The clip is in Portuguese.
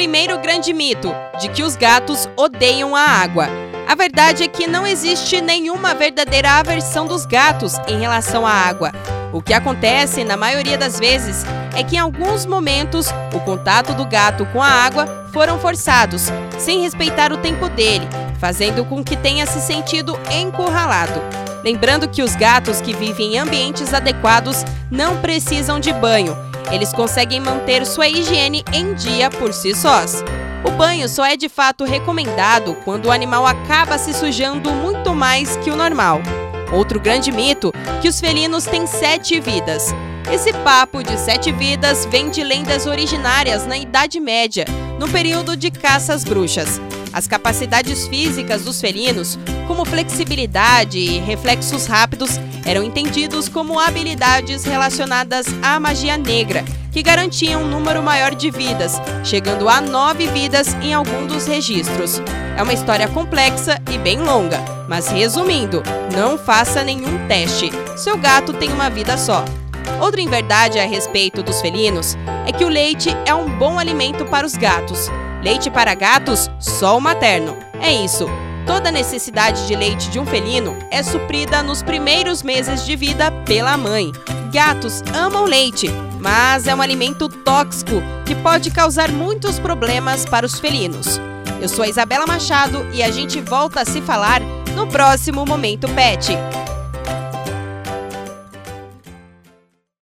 Primeiro grande mito: de que os gatos odeiam a água. A verdade é que não existe nenhuma verdadeira aversão dos gatos em relação à água. O que acontece, na maioria das vezes, é que em alguns momentos o contato do gato com a água foram forçados, sem respeitar o tempo dele, fazendo com que tenha se sentido encurralado. Lembrando que os gatos que vivem em ambientes adequados não precisam de banho, eles conseguem manter sua higiene em dia por si sós. O banho só é de fato recomendado quando o animal acaba se sujando muito mais que o normal. Outro grande mito, que os felinos têm sete vidas. Esse papo de sete vidas vem de lendas originárias na Idade Média, no período de caças bruxas. As capacidades físicas dos felinos, como flexibilidade e reflexos rápidos, eram entendidos como habilidades relacionadas à magia negra, que garantiam um número maior de vidas, chegando a nove vidas em algum dos registros. É uma história complexa e bem longa, mas resumindo, não faça nenhum teste. Seu gato tem uma vida só. Outra inverdade a respeito dos felinos é que o leite é um bom alimento para os gatos. Leite para gatos, só o materno. É isso. Toda necessidade de leite de um felino é suprida nos primeiros meses de vida pela mãe. Gatos amam leite, mas é um alimento tóxico que pode causar muitos problemas para os felinos. Eu sou a Isabela Machado e a gente volta a se falar no próximo Momento Pet.